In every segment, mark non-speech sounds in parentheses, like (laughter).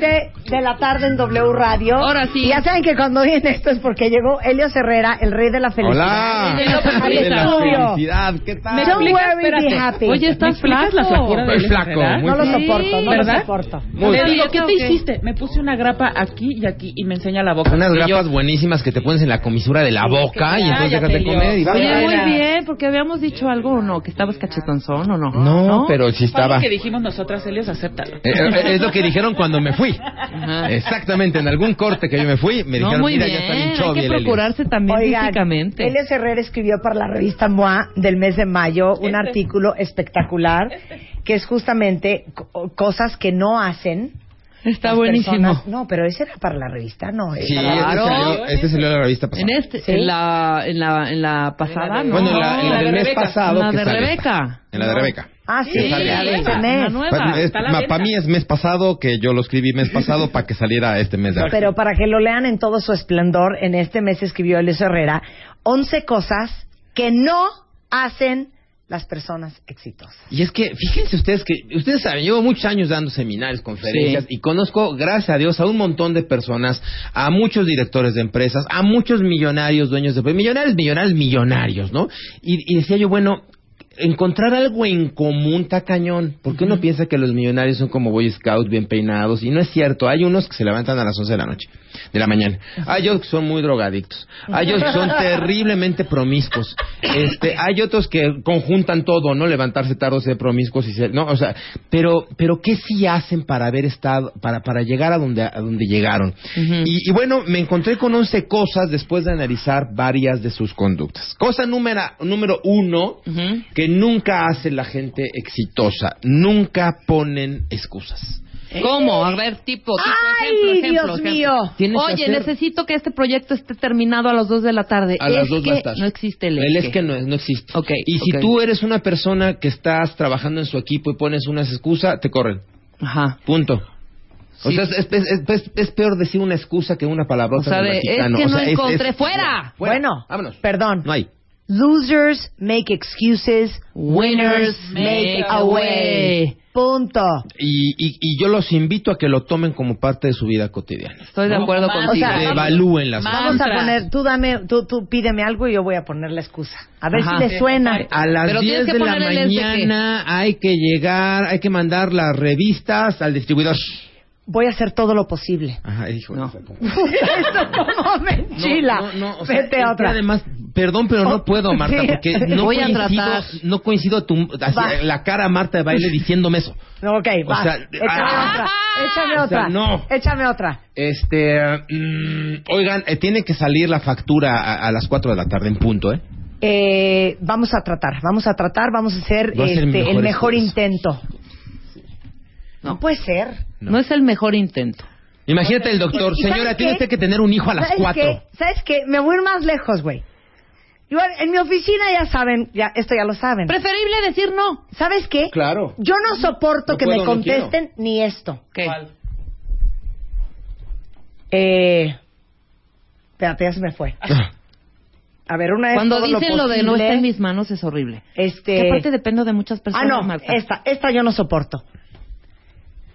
Veinte de la tarde en W Radio. Ahora sí. Y ya saben que cuando viene esto es porque llegó Elio Herrera, el rey de la felicidad. Hola. Rey de la felicidad. ¿qué tal? ¿Me Don't explicas? worry, be happy. Oye, ¿Me estás flaco. la Estoy Elio flaco, No lo soporto, no ¿verdad? lo soporto. Muy Le ¿Te digo, ¿qué te hiciste? Me puse una grapa aquí y aquí y me enseña la boca. Unas Y yo, grapas buenísimas que te pones en la comisura de la boca y entonces déjate comer y Oye, muy bien, porque habíamos dicho algo o no, que estabas cachetonzón o no. No, pero sí Fue lo estaba. que dijimos nosotras, Elios, acéptalo. Eh, eh, es lo que dijeron cuando me fui. (laughs) Ajá. Exactamente, en algún corte que yo me fui, me No, dijeron, muy mira, bien, ya está bien hay que el Elliot". procurarse también Oigan, físicamente. Elio Herrera escribió para la revista MOA del mes de mayo un Este. artículo espectacular que es justamente co- cosas que no hacen. Está buenísimo. personas. No, pero ese era para la revista, no. Sí, Claro. este salió, este salió en la revista pasada. En este, ¿Sí? en la, en la, en la pasada, ¿no? Bueno, en la, en la la de del mes Rebeca. pasado La de Rebeca. En la de Rebeca. Ah, sí, Sí, la de este nueva, mes. Para, mí es mes pasado que yo lo escribí mes pasado para que saliera este mes de abril. Pero para que lo lean en todo su esplendor, en este mes escribió Elio Herrera 11 cosas que no hacen las personas exitosas. Y es que, fíjense ustedes que, ustedes saben, llevo muchos años dando seminarios, conferencias, y conozco, gracias a Dios, a un montón de personas, a muchos directores de empresas, a muchos millonarios, dueños de millonarios, millonarios, millonarios, ¿no? Y, y decía yo, bueno, encontrar algo en común está cañón, porque uno piensa que los millonarios son como Boy Scouts bien peinados, y no es cierto, hay unos que se levantan a las 11 de la noche, de la mañana, hay otros que son muy drogadictos, hay otros que son (laughs) terriblemente promiscuos, este, hay otros que conjuntan todo, ¿no? Levantarse tarde, ser promiscuos y ser, no, o sea, pero, pero ¿qué sí hacen para haber estado, para, para llegar a donde, a donde llegaron? y, y bueno, me encontré con 11 cosas después de analizar varias de sus conductas. Cosa número, número uno, Ujú. que nunca hace la gente exitosa, nunca ponen excusas. ¿Cómo? A ver, tipo, tipo, ¡Ay, ejemplo, ejemplo, Dios ejemplo. mío! Oye, hacer- necesito que este proyecto esté terminado a las 2 de la tarde. A las Es dos que va a estar. No existe el El es que no, es- no existe. Ok, y si tú eres una persona que estás trabajando en su equipo y pones unas excusas, te corren. Ajá. Punto. O sea, es, es- es- es peor decir una excusa que una palabrota O sea, de, es que O no sea, encontré. es- ¡Fuera! Fuera. Bueno, Vámonos. perdón. No hay. Losers make excuses, winners make a way. Punto. Y, y, y yo los invito a que lo tomen como parte de su vida cotidiana. Estoy de acuerdo contigo. O sea, Evalúen las Más- Vamos a poner, tú dame, tú, tú pídeme algo y yo voy a poner la excusa. A ver Ajá. si le suena. A las Pero 10 tienes que de la mañana hay que llegar, hay que mandar las revistas al distribuidor. Voy a hacer todo lo posible. Ajá, hijo, No. esa (laughs) como- Esto como me enchila. No, no, no, o sea, Vete a otra. Además, perdón, pero no Oh, puedo, Marta, porque (laughs) no Voy a coincido, tratar. no coincido a tu, así, la cara a Marta de baile diciéndome eso. No, ok, O sea, échame ah. otra. Échame O sea, otra. no. Échame otra. Este, mm, oigan, eh, tiene que salir la factura a, a las 4 de la tarde en punto, ¿eh? Eh, vamos a tratar, vamos a tratar, vamos a hacer a este, el mejor mejor esfuerzo. intento. No puede ser. No. es el mejor intento. Imagínate el doctor, ¿Y- y señora, tiene usted que tener un hijo a las ¿Sabes 4. qué? ¿Sabes qué? Me voy a ir más lejos, güey. Igual, en mi oficina ya saben, ya esto ya lo saben. Preferible decir no. ¿Sabes qué? Claro. Yo no soporto No que puedo, me no contesten ni esto. ¿Qué? Eh, espérate, ya se me fue. A ver, una vez Cuando todo dicen lo, de no posible, está en mis manos es horrible. Este... Que aparte dependo de muchas Ah, personas, no, Marta. esta, esta yo no soporto.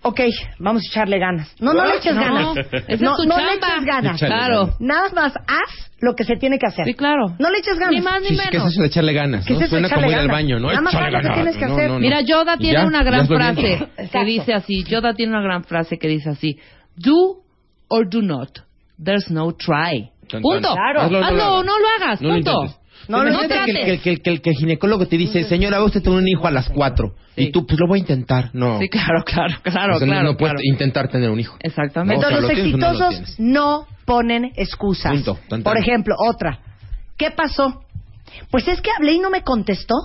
Ok, vamos a echarle ganas. No, no le eches No, ganas. esa es no, tu no le eches ganas. Claro. ganas. Nada más haz lo que se tiene que hacer. Sí, claro. No le eches ganas. Ni más ni Sí, sí, ¿Qué es menos. eso de echarle ganas? ¿Qué ¿no? es Suena como ir al baño, ¿no? Nada más haz lo que ganas. tienes que No, hacer. no, no. Mira, Yoda ¿Y tiene ya? una ¿Ya gran frase que dice así. Yoda tiene una gran frase que dice así. Do or do not. There's no try. Punto. Claro. Hazlo o no lo Hazlo o hagas. no lo hagas. No lo punto. No, no, no que, el- que, el- que el- que el ginecólogo te dice, señora, usted a tener un hijo a las cuatro. Sí. Y tú, pues lo voy a intentar. No. Sí, claro, claro, claro, O sea, no- claro. no puedes claro. intentar tener un hijo. Exactamente. No, o sea, Entonces los ¿lo tienes o no lo exitosos ponen excusas. Punto. Por ejemplo, otra. ¿Qué pasó? Pues es que hablé y no me contestó.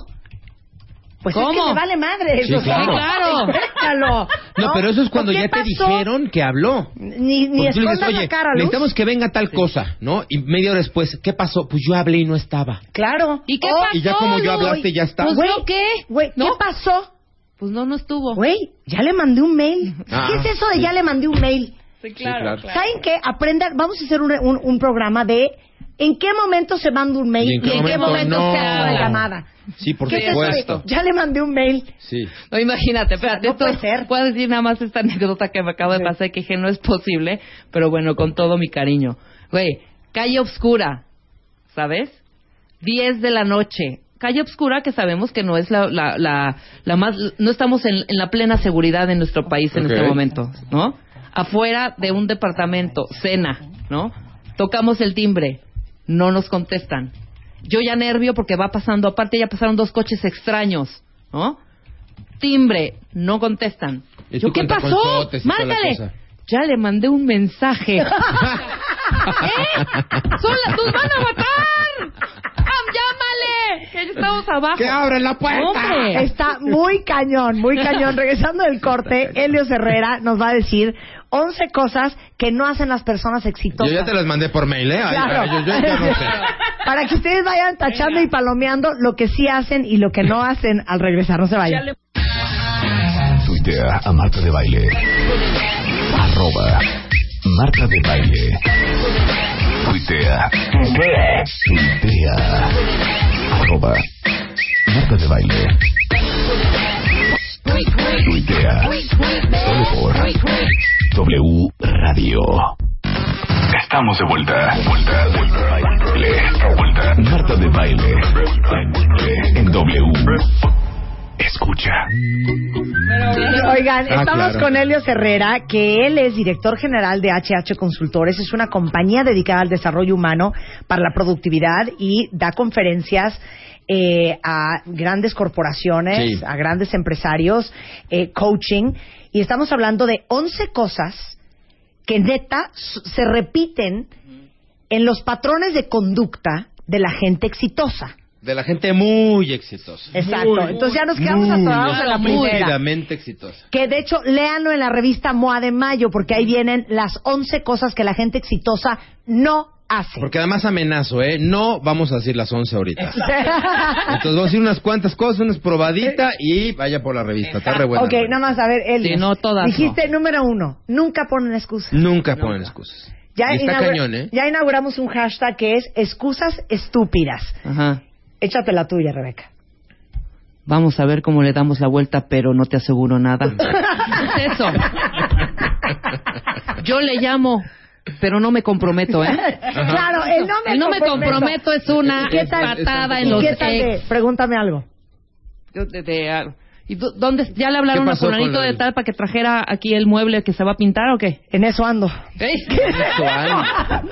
Pues es ¿Cómo? que me vale madre. Sí, o sea, claro. (laughs) Claro. déjalo, No, pero eso es cuando ¿O qué ya te pasó? dijeron que habló. Ni, ni dices, oye, la cara, Luz. necesitamos que venga tal cosa, ¿no? Y media hora después, ¿qué pasó? Pues yo hablé y no estaba. Claro. ¿Y qué Oh, pasó? Y ya como yo hablaste, ya está. Pues, Güey, ¿yo qué? Güey, ¿No? ¿qué pasó? Pues no, no estuvo. Güey, ya le mandé un mail. Ah, ¿Qué es eso de sí. ya le mandé un mail? Sí, claro. ¿Saben qué? Aprendan, vamos a hacer un, un- un programa de en qué momento se manda un mail ¿Y en qué qué momento momento no? se hace la llamada. Sí, por ¿Qué es eso de, supuesto. ya le mandé un mail. Sí. No, imagínate, espérate, no esto- puede ser. Puedo decir nada más esta anécdota que me acaba de pasar, que dije, no es posible, pero bueno, con todo mi cariño. Güey, calle oscura, ¿sabes? 10 de la noche. Calle oscura que sabemos que no es la, la, la, la más... No estamos en, en la plena seguridad en nuestro país en este momento, ¿no? Afuera de un departamento, cena, ¿no? Tocamos el timbre, no nos contestan. Yo ya nervio porque va pasando, aparte ya pasaron dos coches extraños, ¿no? Timbre, no contestan. Yo, ¿qué pasó? Márcale. Ya le mandé un mensaje. (laughs) (laughs) ¿Eh? ¡Son las, ¡Nos van a matar! ¡Am, ¡Llámale! Que ya estamos abajo. ¡Que abran la puerta! ¡Hombre! Está muy cañón, muy (laughs) cañón. Regresando del corte, Helios Herrera nos va a decir 11 cosas que no hacen las personas exitosas. Yo ya te las mandé por mail, ¿eh? Ay, Claro. yo, yo ya no sé. (laughs) Para que ustedes vayan tachando y palomeando lo que sí hacen y lo que no hacen al regresar. No se vayan. Tuitea a Marta de Baile. Arroba Marta de Baile. Tuitea. Tuitea. Arroba Marta de Baile. Tuitea. Solo por W Radio. Estamos de vuelta. Vuelta, vuelta. Vuelta. Marta de Baile. En W. Escucha. Oigan, Ah, estamos claro. con Helios Herrera, que él es director general de HH Consultores. Es una compañía dedicada al desarrollo humano para la productividad y da conferencias eh, a grandes corporaciones, Sí. a grandes empresarios, eh, coaching. Y estamos hablando de 11 cosas que neta se repiten en los patrones de conducta de la gente exitosa. De la gente muy exitosa. Exacto. Entonces ya nos quedamos atorados en la muy primera. rápidamente exitosa. Que de hecho, léanlo en la revista MOA de Mayo, porque ahí vienen las 11 cosas que la gente exitosa no hace. Porque además amenazo, ¿eh? No vamos a decir las 11 ahorita. (laughs) Entonces vamos a decir unas cuantas cosas, unas probadita y vaya por la revista. Está re buena. ok, nada más, a ver, Elios. Sí, no, todas Dijiste número uno, nunca ponen excusas. Nunca ponen excusas. Ya, y está inaugura- cañón, ¿eh? ya inauguramos un hashtag que es excusas estúpidas. Ajá. Échate la tuya, Rebeca. Vamos a ver cómo le damos la vuelta, pero no te aseguro nada. ¿Qué es (laughs) eso? Yo le llamo, pero no me comprometo, ¿eh? Claro, el no me El no me comprometo es una ¿Y qué tal- patada en ¿Y los qué tal de- ex. Pregúntame algo. Yo de- de- ah, ¿Y dó- dónde? ¿Ya le hablaron ¿Qué a fulanito de tal para que trajera aquí el mueble que se va a pintar o qué? En eso ando. ¿Eh? Eso, Ana.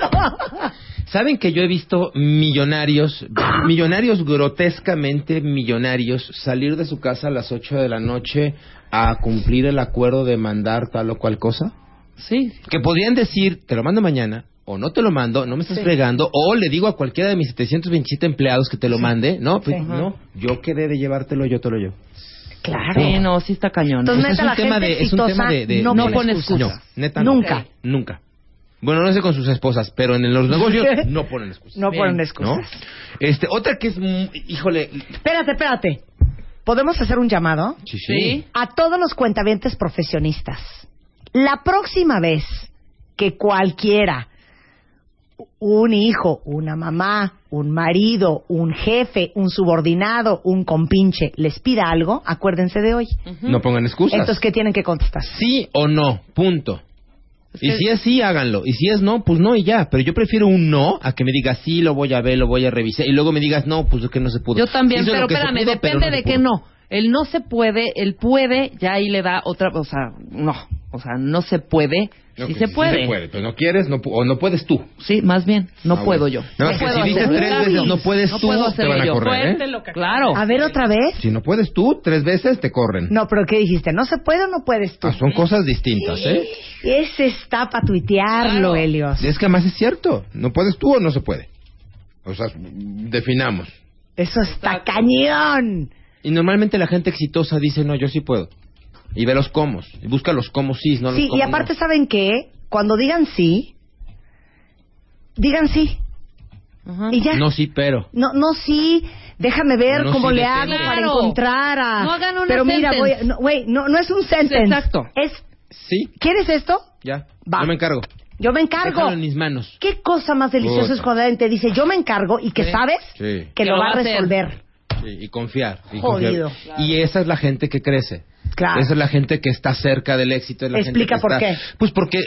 (laughs) ¿Saben que yo he visto millonarios, (laughs) millonarios grotescamente millonarios, salir de su casa a las 8 de la noche a cumplir el acuerdo de mandar tal o cual cosa? Sí. Que podrían decir, te lo mando mañana, o no te lo mando, no me estás fregando, o le digo a cualquiera de mis 727 empleados que te lo mande, no, pues Sí. no, yo quedé de llevártelo, yo te lo llevo. Claro. Sí, no, sí está cañón. Entonces, neta, la gente es un tema de, de- no de- pone excusas. No, neta no. Nunca. Bueno, no sé con sus esposas, pero en los negocios (laughs) no ponen excusas. No Bien. ponen ¿no? excusas. Este, otra que es, muy- híjole, Espérate, espérate. ¿Podemos hacer un llamado? sí, Sí. A todos los cuentavientes profesionistas. La próxima vez que cualquiera, un hijo, una mamá, un marido, un jefe, un subordinado, un compinche, les pida algo, acuérdense de hoy. no pongan excusas. Entonces, ¿qué tienen que contestar? sí o no, punto. Y si es sí, háganlo. Y si es no, pues no y ya. Pero yo prefiero un no a que me digas sí, lo voy a ver, lo voy a revisar. Y luego me digas no, pues es que no se pudo. Yo también, Hizo pero espérame, pudo, pero depende no de qué no. El no se puede, el puede, ya ahí le da otra, o sea, no, o sea, no se puede, sí que se sí puede. se puede, pero no quieres no, o no puedes tú. Sí, más bien, no Ah, puedo yo. No, puedo si dices hacerlo. tres veces no puedes No tú, puedo te hacerlo van a yo. correr, ¿eh? Claro. A ver otra vez. Si no puedes tú, tres veces te corren. No, pero ¿qué dijiste? ¿No se puede o no puedes tú? Ah, son cosas distintas, ¿eh? Ese está para tuitearlo, Claro. Helios. Es que además es cierto. No puedes tú o no se puede. O sea, definamos. Eso está cañón. Y normalmente la gente exitosa dice, no, yo sí puedo. Y ve los cómo. Y busca los cómo sí, no los Sí, y aparte, no. ¿saben qué? Cuando digan sí, digan sí. Ajá. Y ya. No, sí, pero. No, no, sí, déjame ver No, cómo sí, le hago para Claro. encontrar a... No hagan una Pero mira, sentence. voy a- no, güey, no, no es un sentence. exacto. Es, Sí, ¿quieres esto? ya. Va. Yo me encargo. Yo me encargo. Déjalo en mis manos. ¿Qué cosa más deliciosa es cuando alguien te dice, yo me encargo y que Sí. sabes Sí. que lo va a resolver? Sí, y confiar. Y, Jodido. confiar. y esa es la gente que crece. Claro. Esa es la gente que está cerca del éxito. es la Explica gente que por está- qué. Pues porque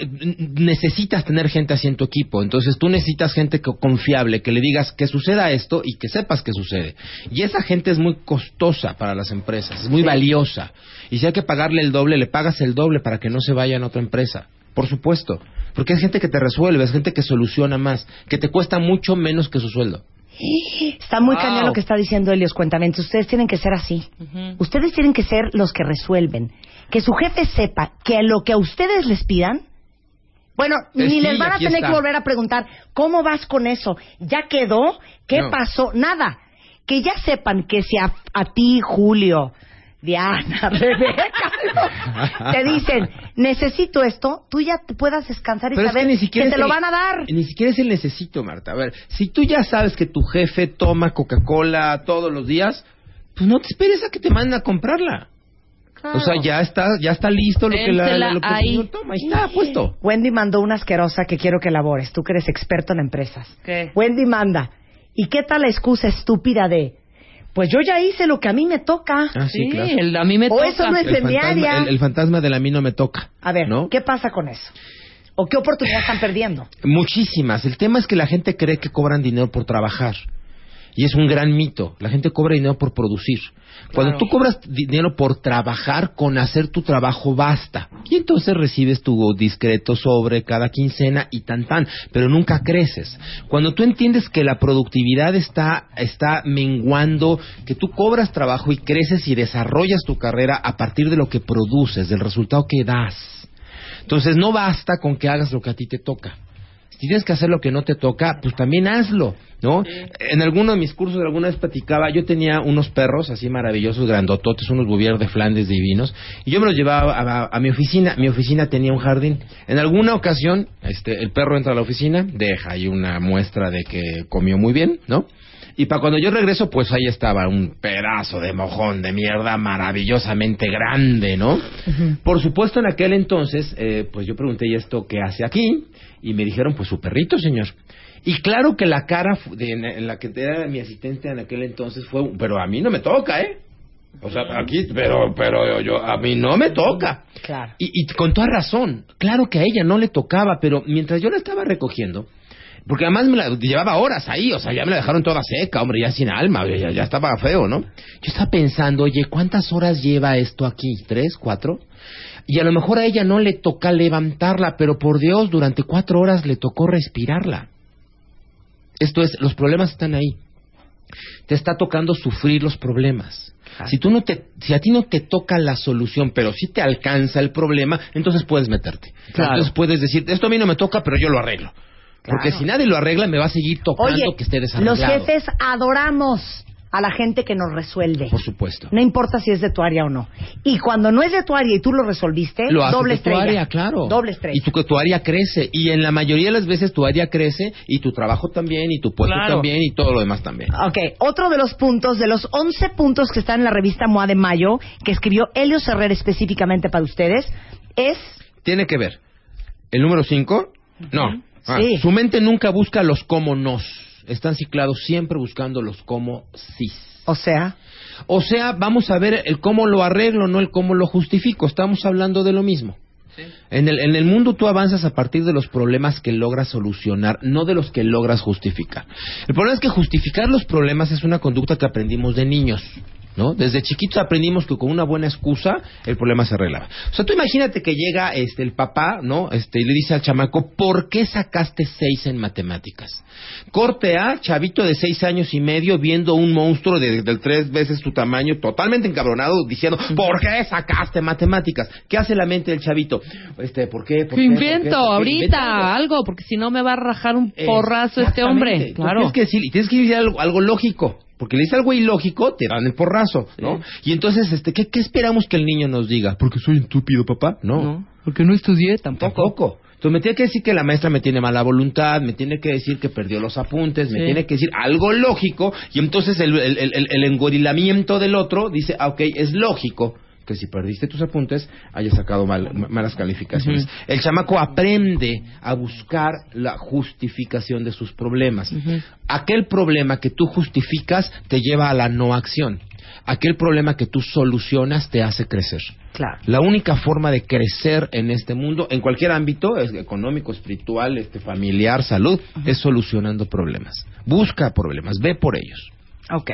necesitas tener gente así en tu equipo. Entonces tú necesitas gente que- confiable, que le digas que suceda esto y que sepas que sucede. Y esa gente es muy costosa para las empresas, es muy valiosa. Y si hay que pagarle el doble, le pagas el doble para que no se vaya a otra empresa. Por supuesto. Porque es gente que te resuelve, es gente que soluciona más, que te cuesta mucho menos que su sueldo. Está muy Wow. cañón lo que está diciendo Elios Cuentamente. Ustedes tienen que ser así. Ustedes tienen que ser los que resuelven. Que su jefe sepa que a lo que a ustedes les pidan, bueno, Eh, ni sí, les van a tener está. que volver a preguntar, ¿cómo vas con eso? ¿Ya quedó? ¿Qué No. pasó? Nada. Que ya sepan que si a, a ti, Julio, Diana, (laughs) Rebeca, te dicen, necesito esto, tú ya te puedas descansar y Pero es saber que ni siquiera te es lo van a dar. Ni siquiera es el necesito, Marta. A ver, si tú ya sabes que tu jefe toma Coca-Cola todos los días, pues no te esperes a que te manden a comprarla. O sea, ya está, ya está listo lo que, la, lo que el ahí. señor toma. Ahí está puesto. Wendy mandó una asquerosa que quiero que elabores, tú que eres experto en empresas. ¿Qué? Wendy manda, ¿y qué tal la excusa estúpida de, pues yo ya hice lo que a mí me toca? Ah, sí, Sí, claro. el- a mí me O toca. eso no es- en mi área. el, el fantasma de la mí no me toca. A ver, ¿no? ¿qué pasa con eso? ¿O qué oportunidad están perdiendo? Muchísimas. El tema es que la gente cree que cobran dinero por trabajar. Y es un gran mito. La gente cobra dinero por producir. Cuando Claro. tú cobras dinero por trabajar, con hacer tu trabajo basta. Y entonces recibes tu discreto sobre cada quincena y tan tan, pero nunca creces. Cuando tú entiendes que la productividad está, está menguando, que tú cobras trabajo y creces y desarrollas tu carrera a partir de lo que produces, del resultado que das. Entonces no basta con que hagas lo que a ti te toca. Si tienes que hacer lo que no te toca, pues también hazlo, ¿no? En alguno de mis cursos alguna vez platicaba, yo tenía unos perros así maravillosos, grandototes, unos bouvier de Flandes divinos, y yo me los llevaba a, a mi oficina. Mi oficina tenía un jardín. En alguna ocasión, este, el perro entra a la oficina, deja ahí una muestra de que comió muy bien, ¿no? Y para cuando yo regreso, pues ahí estaba un pedazo de mojón de mierda maravillosamente grande, ¿no? Por supuesto, en aquel entonces, eh, pues yo pregunté, ¿y esto qué hace aquí? Y me dijeron, pues su perrito, señor. Y claro que la cara de, en, en la que era mi asistente en aquel entonces fue, pero a mí no me toca, ¿eh? O sea, aquí, pero, pero yo, a mí no me toca. Claro. Y, y con toda razón, claro que a ella no le tocaba, pero mientras yo la estaba recogiendo, porque además me la llevaba horas ahí, o sea, ya me la dejaron toda seca, hombre, ya sin alma, ya, ya estaba feo, ¿no? Yo estaba pensando, oye, ¿cuántas horas lleva esto aquí? ¿Tres, cuatro? Y a lo mejor a ella no le toca levantarla, pero por Dios, durante cuatro horas le tocó respirarla. Esto es, los problemas están ahí. Te está tocando sufrir los problemas. Si tú no te, si a ti no te toca la solución, pero si te alcanza el problema, entonces puedes meterte. Claro. Entonces puedes decir, esto a mí no me toca, pero yo lo arreglo. Porque si nadie lo arregla, me va a seguir tocando Oye, que esté desarrollado. los jefes adoramos a la gente que nos resuelve. Por supuesto. No importa si es de tu área o no. Y cuando no es de tu área y tú lo resolviste, Lo doble de tu estrella. área, claro. Doble estrella. Y tu, que tu área crece. Y en la mayoría de las veces tu área crece y tu trabajo también y tu puesto Claro. también y todo lo demás también. Ok, otro de los puntos, de los 11 puntos que están en la revista MOA de mayo, que escribió Helios Herrera específicamente para ustedes, es... Tiene que ver. ¿El número 5? No. Ah, Sí. Su mente nunca busca los cómo nos. Están ciclados siempre buscando los cómo sí. O sea, O sea, vamos a ver el cómo lo arreglo, no el cómo lo justifico. Estamos hablando de lo mismo. En, el, en el mundo tú avanzas a partir de los problemas que logras solucionar, no de los que logras justificar. El problema es que justificar los problemas es una conducta que aprendimos de niños. ¿No? Desde chiquitos aprendimos que con una buena excusa el problema se arreglaba. O sea, tú imagínate que llega este el papá, ¿no? Este y le dice al chamaco, "¿Por qué sacaste seis en matemáticas?" Corte A, chavito de seis años y medio viendo un monstruo de, de tres veces tu tamaño, totalmente encabronado, diciendo, ¿por qué sacaste matemáticas? ¿Qué hace la mente del chavito? Este, ¿por qué? ¿Por qué? ¿Por qué? Invento ¿Por qué? ahorita algo, porque si no me va a rajar un porrazo este hombre. Claro. Tienes que decir, y tienes que decir algo, algo lógico. Porque le dices algo ilógico, te dan el porrazo, ¿no? Y entonces, este, ¿qué, qué esperamos que el niño nos diga? Porque soy estúpido, papá. No. No, porque no estudié tampoco. Tampoco. Entonces me tiene que decir que la maestra me tiene mala voluntad, me tiene que decir que perdió los apuntes, me Sí. tiene que decir algo lógico, y entonces el, el, el- el engorilamiento del otro dice, ah, ok, es lógico que si perdiste tus apuntes hayas sacado mal- ma- malas calificaciones. El chamaco aprende a buscar la justificación de sus problemas. Aquel problema que tú justificas te lleva a la no acción. Aquel problema que tú solucionas te hace crecer. Claro. La única forma de crecer en este mundo, en cualquier ámbito, es económico, espiritual, este, familiar, salud, es solucionando problemas. Busca problemas, ve por ellos. Ok.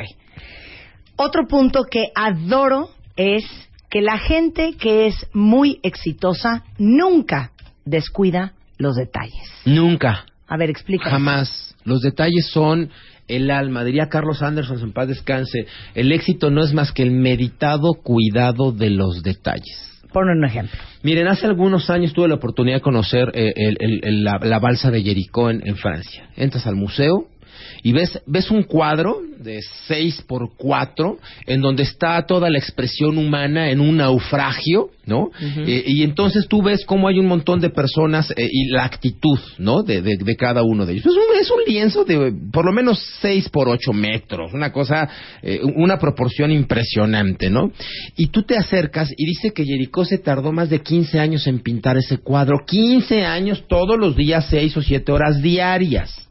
Otro punto que adoro es que la gente que es muy exitosa nunca descuida los detalles. Nunca, A ver, explica. jamás. Los detalles son el alma. Diría Carlos Anderson, en paz descanse. El éxito no es más que el meditado cuidado de los detalles. Pon un ejemplo. Miren, hace algunos años tuve la oportunidad de conocer eh, el- el- el- la, la balsa de Jericó en, en Francia. Entras al museo y ves, ves un cuadro de 6 por 4 en donde está toda la expresión humana en un naufragio, ¿no? Eh, y entonces tú ves cómo hay un montón de personas eh, y la actitud, ¿no? De, de- de cada uno de ellos. Es un, es un lienzo de por lo menos 6 por 8 metros, una cosa, eh, una proporción impresionante, ¿no? Y tú te acercas y dice que Jericó se tardó más de 15 años en pintar ese cuadro. 15 años todos los días, 6 o 7 horas diarias.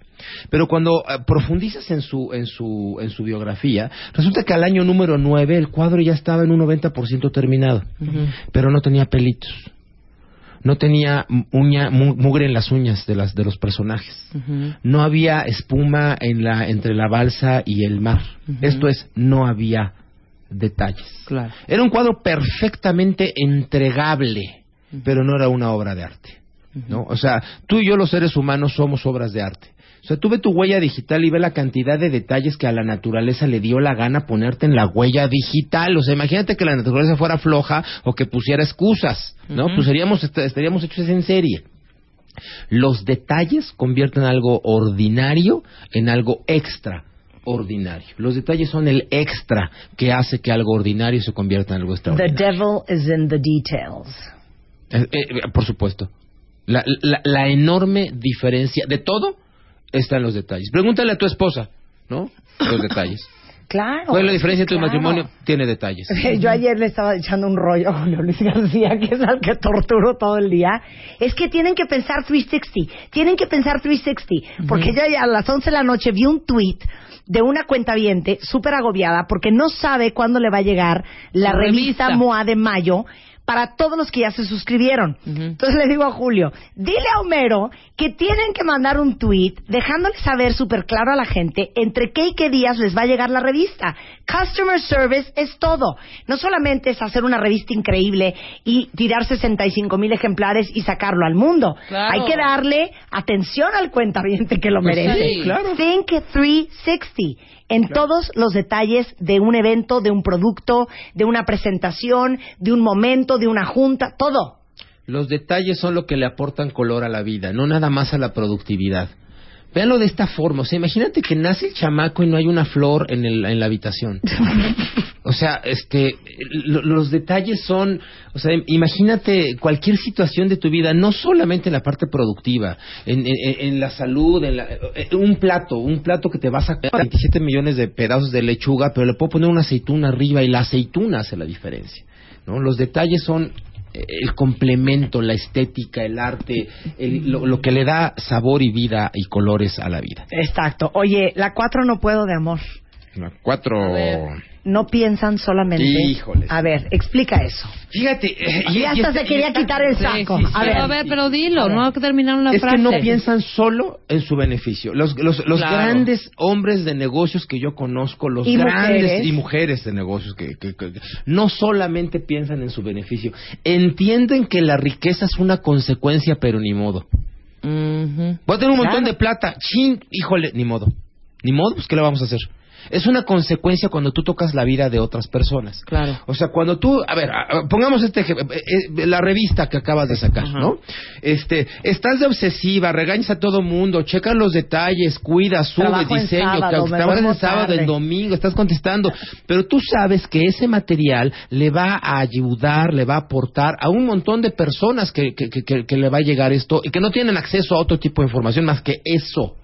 Pero cuando eh, profundizas en su, en, su, en su biografía, resulta que al año número 9 el cuadro ya estaba en un 90% terminado, pero no tenía pelitos. No tenía uña, mu- mugre en las uñas de, las, de los personajes. No había espuma en la, entre la balsa y el mar. Esto es, no había detalles. Claro. Era un cuadro perfectamente entregable, pero no era una obra de arte. ¿no? O sea, tú y yo los seres humanos somos obras de arte. O sea, tú ve tu huella digital y ve la cantidad de detalles que a la naturaleza le dio la gana ponerte en la huella digital. O sea, imagínate que la naturaleza fuera floja o que pusiera excusas, ¿no? Pues seríamos, est- estaríamos hechos en serie. Los detalles convierten algo ordinario en algo extraordinario. Los detalles son el extra que hace que algo ordinario se convierta en algo The extraordinario. devil is in the details. Eh, eh, por supuesto. La, la- la enorme diferencia de todo está en los detalles. Pregúntale a tu esposa, ¿no? Los detalles. (laughs) Claro. ¿Cuál es la diferencia entre tu claro. matrimonio? Tiene detalles. (laughs) Yo ayer le estaba echando un rollo a Julio Luis García, que es al que torturo todo el día. Es que tienen que pensar 360. Tienen que pensar 360. Porque yo ya a las 11 de la noche vi un tweet de una cuenta súper agobiada porque no sabe cuándo le va a llegar la La revista, revista. MOA de mayo para todos los que ya se suscribieron. Entonces le digo a Julio, dile a Homero que tienen que mandar un tweet dejándole saber súper claro a la gente entre qué y qué días les va a llegar la revista. Customer service es todo. No solamente es hacer una revista increíble y tirar 65 mil ejemplares y sacarlo al mundo. Claro. Hay que darle atención al cuentaviente que lo Pues merece. sí, claro. Think 360 en todos los detalles de un evento, de un producto, de una presentación, de un momento, de una junta, todo. Los detalles son lo que le aportan color a la vida, no nada más a la productividad. Véanlo de esta forma, o sea, imagínate que nace el chamaco y no hay una flor en, el- en la habitación. (laughs) O sea, este, lo- los detalles son, o sea, imagínate cualquier situación de tu vida, no solamente en la parte productiva, en, en- en la salud, en la- eh, un plato, un plato que te va a sacar 27 millones de pedazos de lechuga, pero le puedo poner una aceituna arriba y la aceituna hace la diferencia. ¿no? Los detalles son el complemento, la estética, el arte, el- lo, lo que le da sabor y vida y colores a la vida. Exacto. Oye, la cuatro no puedo de amor. Cuatro. A ver. No piensan solamente. Híjoles. A ver, explica eso. Fíjate. eh, y- Ya hasta se quería quitar el saco. sí, sí. A ver. a ver, pero dilo, A ver. no terminaron la es frase. que no piensan solo en su beneficio. Los, los, los Claro. grandes hombres de negocios que yo conozco, los Y grandes mujeres. y mujeres de negocios que, que- que- que no solamente piensan en su beneficio, entienden que la riqueza es una consecuencia, pero ni modo. Ujú. Voy a tener un montón de plata, chin, híjole, ni modo. Ni modo, pues ¿qué le vamos a hacer? Es una consecuencia cuando tú tocas la vida de otras personas. Claro. O sea, cuando tú, a ver, pongamos este ejemplo, eh, eh, la revista que acabas de sacar, Ajá. ¿no? Este, estás de obsesiva, regañas a todo mundo, checas los detalles, cuidas, subes, Trabajo en diseño, sábado, trabajas en sábado, en domingo, estás contestando, pero tú sabes que ese material le va a ayudar, le va a aportar a un montón de personas que, que, que- que- que le va a llegar esto y que no tienen acceso a otro tipo de información más que eso.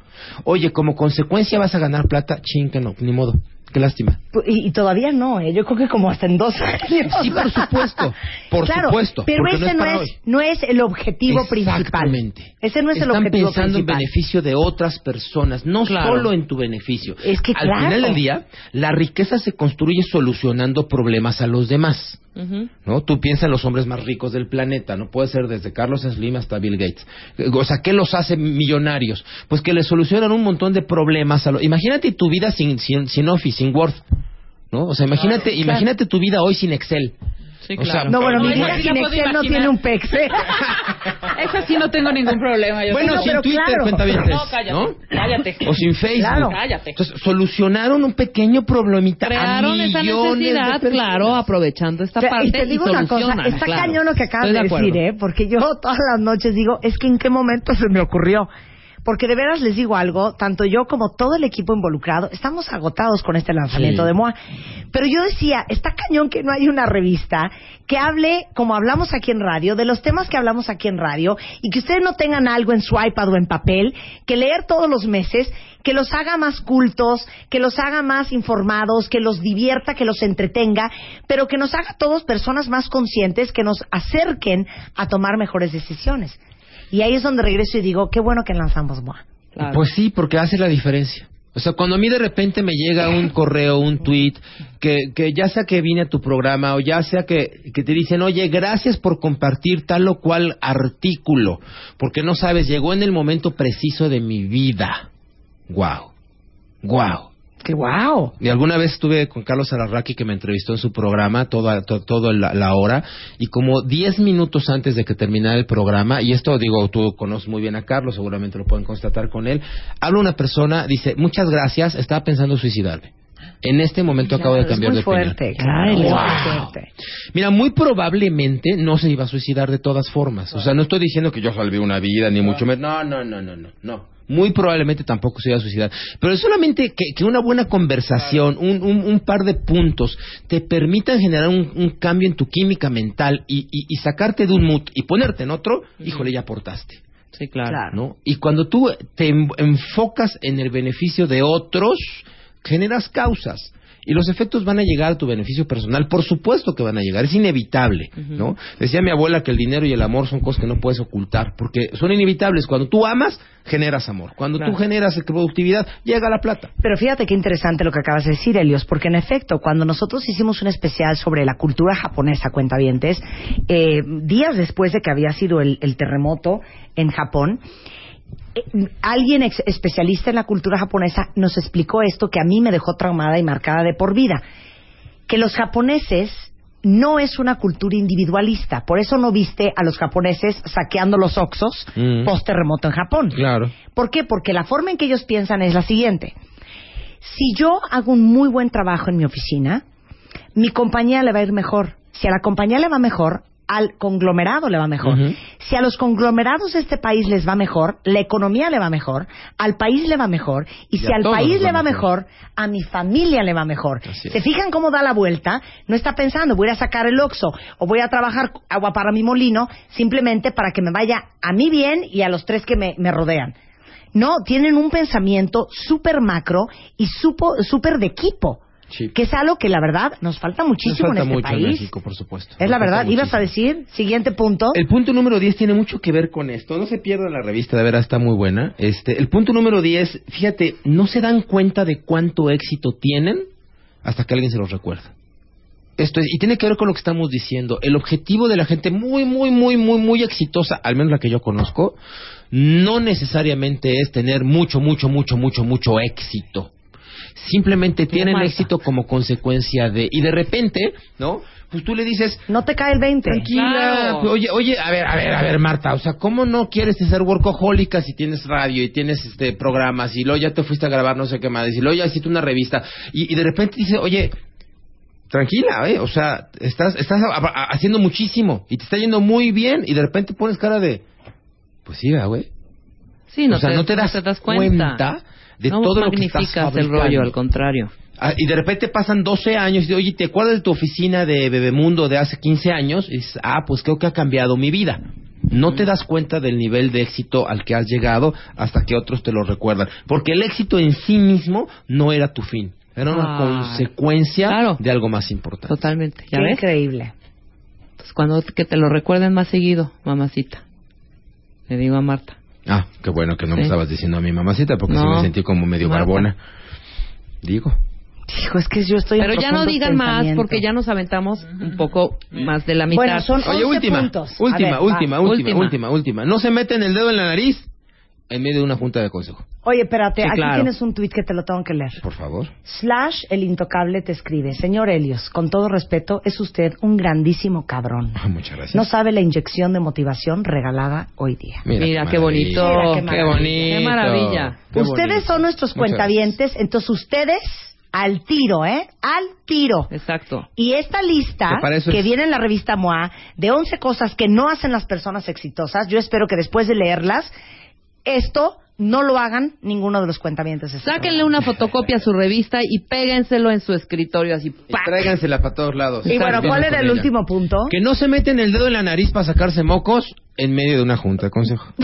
Oye, como consecuencia vas a ganar plata, ching, que no, ni modo. Qué lástima. Y, y todavía no, ¿eh? yo creo que como hasta en dos (laughs) años. Sí, por supuesto, por Claro, supuesto, Pero ese no es no, es, hoy. no es el objetivo principal. Exactamente. Ese no es el Están objetivo pensando principal. en beneficio de otras personas, no Claro. solo en tu beneficio. Es que Al claro. final del día, la riqueza se construye solucionando problemas a los demás. ¿No? Tú piensas en los hombres más ricos del planeta, no puede ser desde Carlos Slim hasta Bill Gates. O sea, ¿qué los hace millonarios? Pues que le solucionan un montón de problemas a los... Imagínate tu vida sin, sin, sin Office, sin Word. ¿No? O sea, imagínate, Claro, imagínate tu vida hoy sin Excel. Sí, O sea, claro. No, bueno, mi No, vida sin Excel no tiene un pex. ¿eh? (laughs) Esa sí no tengo ningún problema. Yo Bueno, no, sin Twitter, claro. cuenta bien. No, cállate, cállate. O sin Facebook. Claro. Cállate. Entonces, solucionaron un pequeño problemita Crearon a esa de necesidad, claro, aprovechando esta O sea, parte y te digo una cosa, está claro. cañón lo que acabas de, acuerdo. decir, ¿eh? Porque yo todas las noches digo, es que en qué momento se me ocurrió. Porque de veras les digo algo, tanto yo como todo el equipo involucrado, estamos agotados con este lanzamiento Sí. de MOA. Pero yo decía, está cañón que no hay una revista que hable, como hablamos aquí en radio, de los temas que hablamos aquí en radio, y que ustedes no tengan algo en su iPad o en papel, que leer todos los meses, que los haga más cultos, que los haga más informados, que los divierta, que los entretenga, pero que nos haga todos personas más conscientes, que nos acerquen a tomar mejores decisiones. Y ahí es donde regreso y digo, qué bueno que lanzamos MOA. Claro. Pues sí, porque hace la diferencia. O sea, cuando a mí de repente me llega un correo, un tweet, que, que ya sea que vine a tu programa o ya sea que, que te dicen, oye, gracias por compartir tal o cual artículo, porque no sabes, llegó en el momento preciso de mi vida. Wow, wow. ¡Qué wow! Y alguna vez estuve con Carlos Alarraqui que me entrevistó en su programa toda to- todo la, la hora y como 10 minutos antes de que terminara el programa y esto digo tú conoces muy bien a Carlos seguramente lo pueden constatar con él habla una persona dice muchas gracias estaba pensando en suicidarme en este momento acabo de cambiar es de muy opinión fuerte, claro, wow. muy fuerte. Mira, muy probablemente no se iba a suicidar de todas formas. O sea, no estoy diciendo que yo salvé una vida, ni mucho menos. No, no, no, no, no, no. Muy probablemente tampoco se iba a suicidar. Pero es solamente que, que una buena conversación, un, un- un par de puntos, te permitan generar un, un cambio en tu química mental y, y- y sacarte de un mood y ponerte en otro, híjole, ya aportaste. Sí, claro. Claro. ¿no? Y cuando tú te en- enfocas en el beneficio de otros, generas causas. Y los efectos van a llegar a tu beneficio personal, por supuesto que van a llegar, es inevitable, ¿no? Decía mi abuela que el dinero y el amor son cosas que no puedes ocultar, porque son inevitables. Cuando tú amas, generas amor. Cuando Claro. tú generas productividad, llega la plata. Pero fíjate qué interesante lo que acabas de decir, Helios, porque en efecto, cuando nosotros hicimos un especial sobre la cultura japonesa, cuentavientes, eh, días después de que había sido el, el terremoto en Japón, alguien ex- especialista en la cultura japonesa nos explicó esto que a mí me dejó traumada y marcada de por vida. Que los japoneses no es una cultura individualista. Por eso no viste a los japoneses saqueando los oxos Mm. post terremoto en Japón. Claro. ¿Por qué? Porque la forma en que ellos piensan es la siguiente. Si yo hago un muy buen trabajo en mi oficina, mi compañía le va a ir mejor. Si a la compañía le va mejor, al conglomerado le va mejor. Si a los conglomerados de este país les va mejor, la economía le va mejor, al país le va mejor, y, Y si al país le va mejor. mejor, a mi familia le va mejor. ¿Se fijan cómo da la vuelta? No está pensando, voy a sacar el oxo o voy a trabajar agua para mi molino, simplemente para que me vaya a mí bien y a los tres que me, me rodean. No, tienen un pensamiento súper macro y súper de equipo. Sí. Que es algo que la verdad nos falta Nos muchísimo falta en este mucho en país. México, por supuesto. Es la Nos falta verdad. Ibas a decir, siguiente punto. El punto número 10 tiene mucho que ver con esto. No se pierda la revista, de verdad está muy buena. Este, el punto número 10, fíjate, no se dan cuenta de cuánto éxito tienen hasta que alguien se los recuerda. Esto es- y tiene que ver con lo que estamos diciendo. El objetivo de la gente muy, muy, muy, muy, muy exitosa, al menos la que yo conozco, no necesariamente es tener mucho, mucho, mucho, mucho, mucho éxito. Simplemente tienen Marta. éxito como consecuencia de... Y de repente, ¿no? Pues tú le dices, No te cae el 20. Tranquila. Claro. pues, Oye, oye, a ver, a ver, a ver, Marta, o sea, ¿cómo no quieres ser workahólica si tienes radio y tienes este programas y luego ya te fuiste a grabar no sé qué más y luego ya hiciste una revista y, y de repente dice, oye, tranquila, eh, o sea, estás estás a- a- haciendo muchísimo y te está yendo muy bien y de repente pones cara de, pues sí, güey. Sí, no, o sea, te, no te das cuenta. De no todo lo que estás magnificas el fabricando. rollo, al contrario. Ah, y de repente pasan 12 años y dices, oye, ¿te acuerdas de tu oficina de Bebemundo de hace 15 años? Y dices, ah, pues creo que ha cambiado mi vida. No te das cuenta del nivel de éxito al que has llegado hasta que otros te lo recuerdan. Porque el éxito en sí mismo no era tu fin. Era una Ay, consecuencia claro. de algo más importante. Totalmente. ¿Ya Qué ves? increíble. Entonces, cuando que te lo recuerden más seguido, mamacita. Le digo a Marta. Ah, qué bueno que no me estabas diciendo a mi mamacita porque sí No. me sentí como medio Marta. barbona. Digo. Hijo, es que yo estoy en Pero ya no digan más porque ya nos aventamos un poco más de la mitad. Bueno, son Oye, 11 última, puntos. Última, ver, última, última, Última. última, última. No se meten el dedo en la nariz en medio de una junta de consejo. Oye, espérate, Sí, aquí claro. tienes un tuit que te lo tengo que leer. Por favor. Slash el intocable te escribe, señor Helios, con todo respeto, es usted un grandísimo cabrón. Ah, muchas gracias. No sabe la inyección de motivación regalada hoy día. Mira, qué bonito. Mira, qué Qué maravilla. bonito. Qué maravilla. Qué ustedes bonito. son nuestros Muchas cuentavientes, entonces ustedes al tiro, ¿eh? Al tiro. Exacto. Y esta lista Que que es- viene en la revista MOA de 11 cosas que no hacen las personas exitosas, yo espero que después de leerlas, esto no lo hagan ninguno de los este Sáquenle una fotocopia a su revista y péguenselo en su escritorio así. Y ¡pac! tráigansela para todos lados. Y bueno, ¿cuál era el ella. último punto? Que no se meten el dedo en la nariz para sacarse mocos en medio de una junta de consejo. (laughs)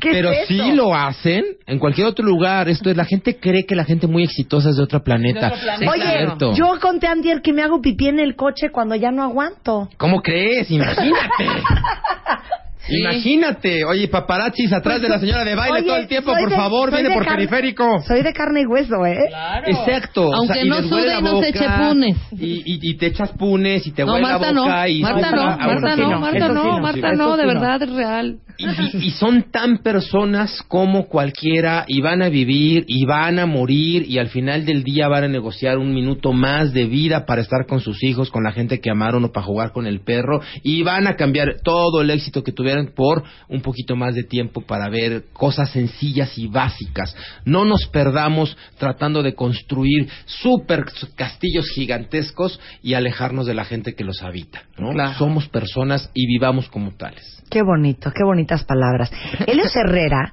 ¿Qué es Pero eso? sí lo hacen en cualquier otro lugar. Esto es, la gente cree que la gente muy exitosa es de otro planeta. De otro planeta. Sí, Oye, Cierto. yo conté a Andier que me hago pipí en el coche cuando ya no aguanto. ¿Cómo crees? Imagínate. (laughs) Sí. Imagínate. Oye, paparazzis atrás de la señora de baile Oye, todo el tiempo, por de- favor, viene por periférico. Soy de carne y hueso, ¿eh? Claro. Exacto. o Aunque sea, no sude y no se eche punes. Y, y, y te echas punes y te No, huele Marta la no. boca y Marta no, Marta no, no, Marta eso sí no, no, Marta no, de no. verdad es real. Y, son tan personas como cualquiera y van a vivir y van a morir y al final del día van a negociar un minuto más de vida para estar con sus hijos, con la gente que amaron o para jugar con el perro y van a cambiar todo el éxito que tuvieran por un poquito más de tiempo para ver cosas sencillas y básicas. No nos perdamos tratando de construir super castillos gigantescos y alejarnos de la gente que los habita. ¿no? Claro. Somos personas y vivamos como tales. Qué bonito, qué bonitas palabras. (laughs) Helios Herrera,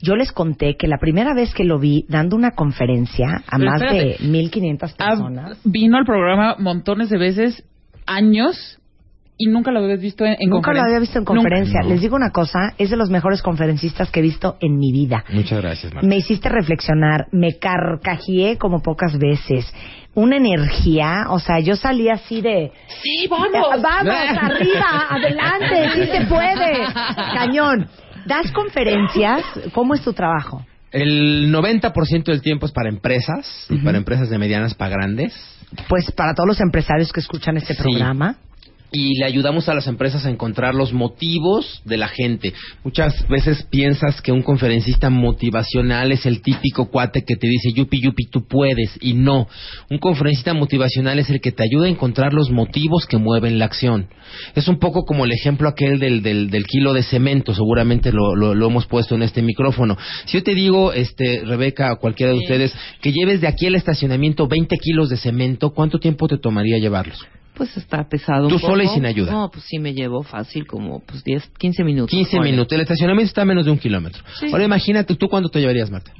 yo les conté que la primera vez que lo vi dando una conferencia a Pero más espérate. de 1500 Ah, personas. vino al programa montones de veces, años, y nunca lo habías visto en, en Nunca lo conferencia. había visto en Nunca. conferencia. No. Les digo una cosa, es de los mejores conferencistas que he visto en mi vida. Muchas gracias, Marta. Me hiciste reflexionar, me carcajeé como pocas veces. Una energía, o sea, yo salí así de... Sí, vamos. Vamos, (laughs) arriba, adelante, sí se puede. Cañón. ¿Das conferencias? ¿Cómo es tu trabajo? El 90% del tiempo es para empresas, y para empresas de medianas para grandes. Pues para todos los empresarios que escuchan este Sí. programa. Y le ayudamos a las empresas a encontrar los motivos de la gente. Muchas veces piensas que un conferencista motivacional es el típico cuate que te dice, yupi, yupi, tú puedes. Y no. Un conferencista motivacional es el que te ayuda a encontrar los motivos que mueven la acción. Es un poco como el ejemplo aquel del, del, del kilo de cemento. Seguramente lo, lo, lo hemos puesto en este micrófono. Si yo te digo, este, Rebeca, o cualquiera de ustedes, que lleves de aquí al estacionamiento 20 kilos de cemento, ¿cuánto tiempo te tomaría llevarlos? Pues está pesado un Tú sola y poco. sin ayuda. No, pues sí me llevo fácil como pues 10, 15 minutos. 15 Ponle. minutos. El estacionamiento está a menos de un kilómetro. Sí. Ahora imagínate, ¿tú cuánto te llevarías, Marta?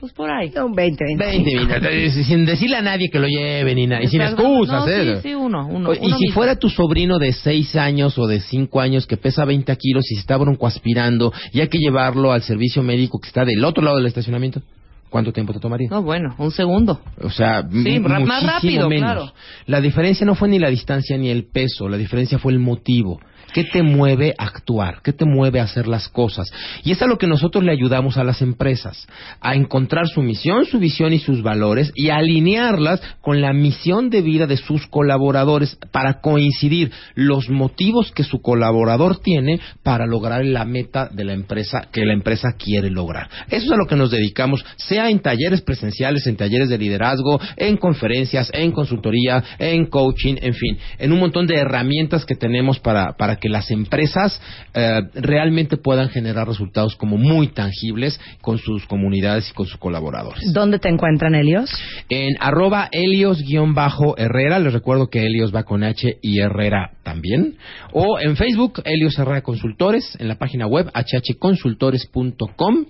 Pues por ahí. Un 20, 20 minutos. (laughs) Sin decirle a nadie que lo lleve ni nada. Y sin excusas, No, ¿eh? sí, sí, uno, uno, y uno si mismo. fuera tu sobrino de 6 años o de 5 años que pesa 20 kilos y se está broncoaspirando y hay que llevarlo al servicio médico que está del otro lado del estacionamiento, ¿Cuánto tiempo te tomaría? No, bueno, un segundo. O sea, Sí, más rápido, menos. claro. La diferencia no fue ni la distancia ni el peso, la diferencia fue el motivo. ¿Qué te mueve a actuar? ¿Qué te mueve a hacer las cosas? Y es a lo que nosotros le ayudamos a las empresas, a encontrar su misión, su visión y sus valores y a alinearlas con la misión de vida de sus colaboradores para coincidir los motivos que su colaborador tiene para lograr la meta de la empresa que la empresa quiere lograr. Eso es a lo que nos dedicamos, sea en talleres presenciales, en talleres de liderazgo, en conferencias, en consultoría, en coaching, en fin, en un montón de herramientas que tenemos para, para que las empresas eh, realmente puedan generar resultados como muy tangibles con sus comunidades y con sus colaboradores. ¿Dónde te encuentran, Helios? En arroba Helios-Herrera, les recuerdo que Helios va con H y Herrera también. O en Facebook, Helios Herrera Consultores, en la página web hhconsultores.com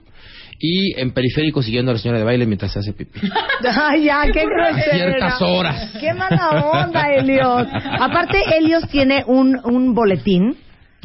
y en periférico siguiendo a la señora de baile mientras se hace pipí. (laughs) Ay, ya, qué grosera. ciertas horas. Qué mala onda, Helios. Aparte, Helios tiene un, un boletín.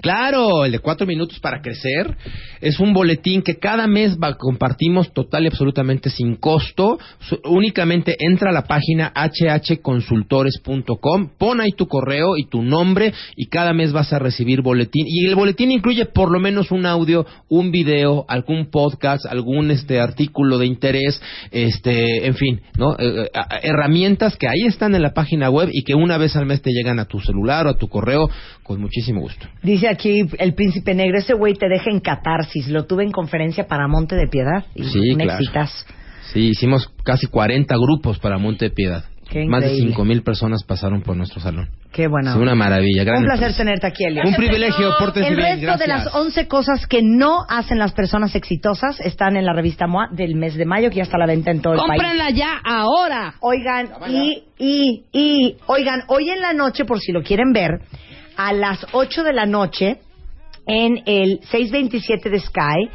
Claro, el de cuatro minutos para crecer es un boletín que cada mes va- compartimos total y absolutamente sin costo. Únicamente entra a la página hhconsultores.com, pon ahí tu correo y tu nombre y cada mes vas a recibir boletín. Y el boletín incluye por lo menos un audio, un video, algún podcast, algún este artículo de interés, este, en fin, ¿no? Eh, eh, herramientas que ahí están en la página web y que una vez al mes te llegan a tu celular o a tu correo con muchísimo gusto. Dice aquí el príncipe negro, ese güey te deja en catarsis. Lo tuve en conferencia para Monte de Piedad. Y Sí, un claro. exitazo. Sí, hicimos casi 40 grupos para Monte de Piedad. Qué Más de increíble. 5 mil personas pasaron por nuestro salón. Qué buena Es una maravilla. gran Un placer empresa. tenerte aquí, Helios. Un privilegio, pórtense El bien, resto de gracias. las 11 cosas que no hacen las personas exitosas están en la revista MOA del mes de mayo, que ya está a la venta en todo el país. ¡Cómprenla ya, ahora! Oigan, y, y, y, oigan, hoy en la noche, por si lo quieren ver, a las 8 de la noche, en el 627 de Sky,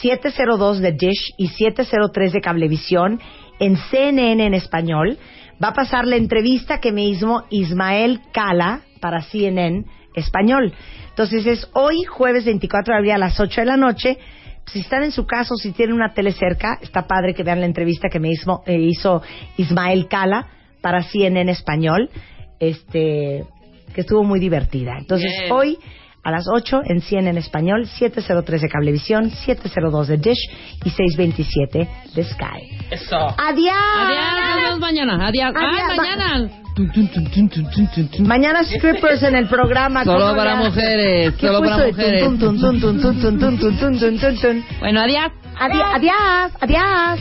702 de Dish y 703 de Cablevisión, en CNN en español, va a pasar la entrevista que me hizo Ismael Cala para CNN español. Entonces es hoy, jueves 24 de abril a las 8 de la noche. Si están en su casa o si tienen una tele cerca, está padre que vean la entrevista que me hizo, eh, hizo Ismael Cala para CNN español, este, que estuvo muy divertida. Entonces, Bien. hoy a las 8 en 100 en español, 703 de Cablevisión, 702 de Dish y 627 de Sky. Eso. Adiós. Adiós. Mañana. Adiós. Adiós. Ah, mañana. Mañana strippers en el programa. Solo para mujeres. Solo para mujeres. Bueno, adiós. Adiós. Adiós. Adiós.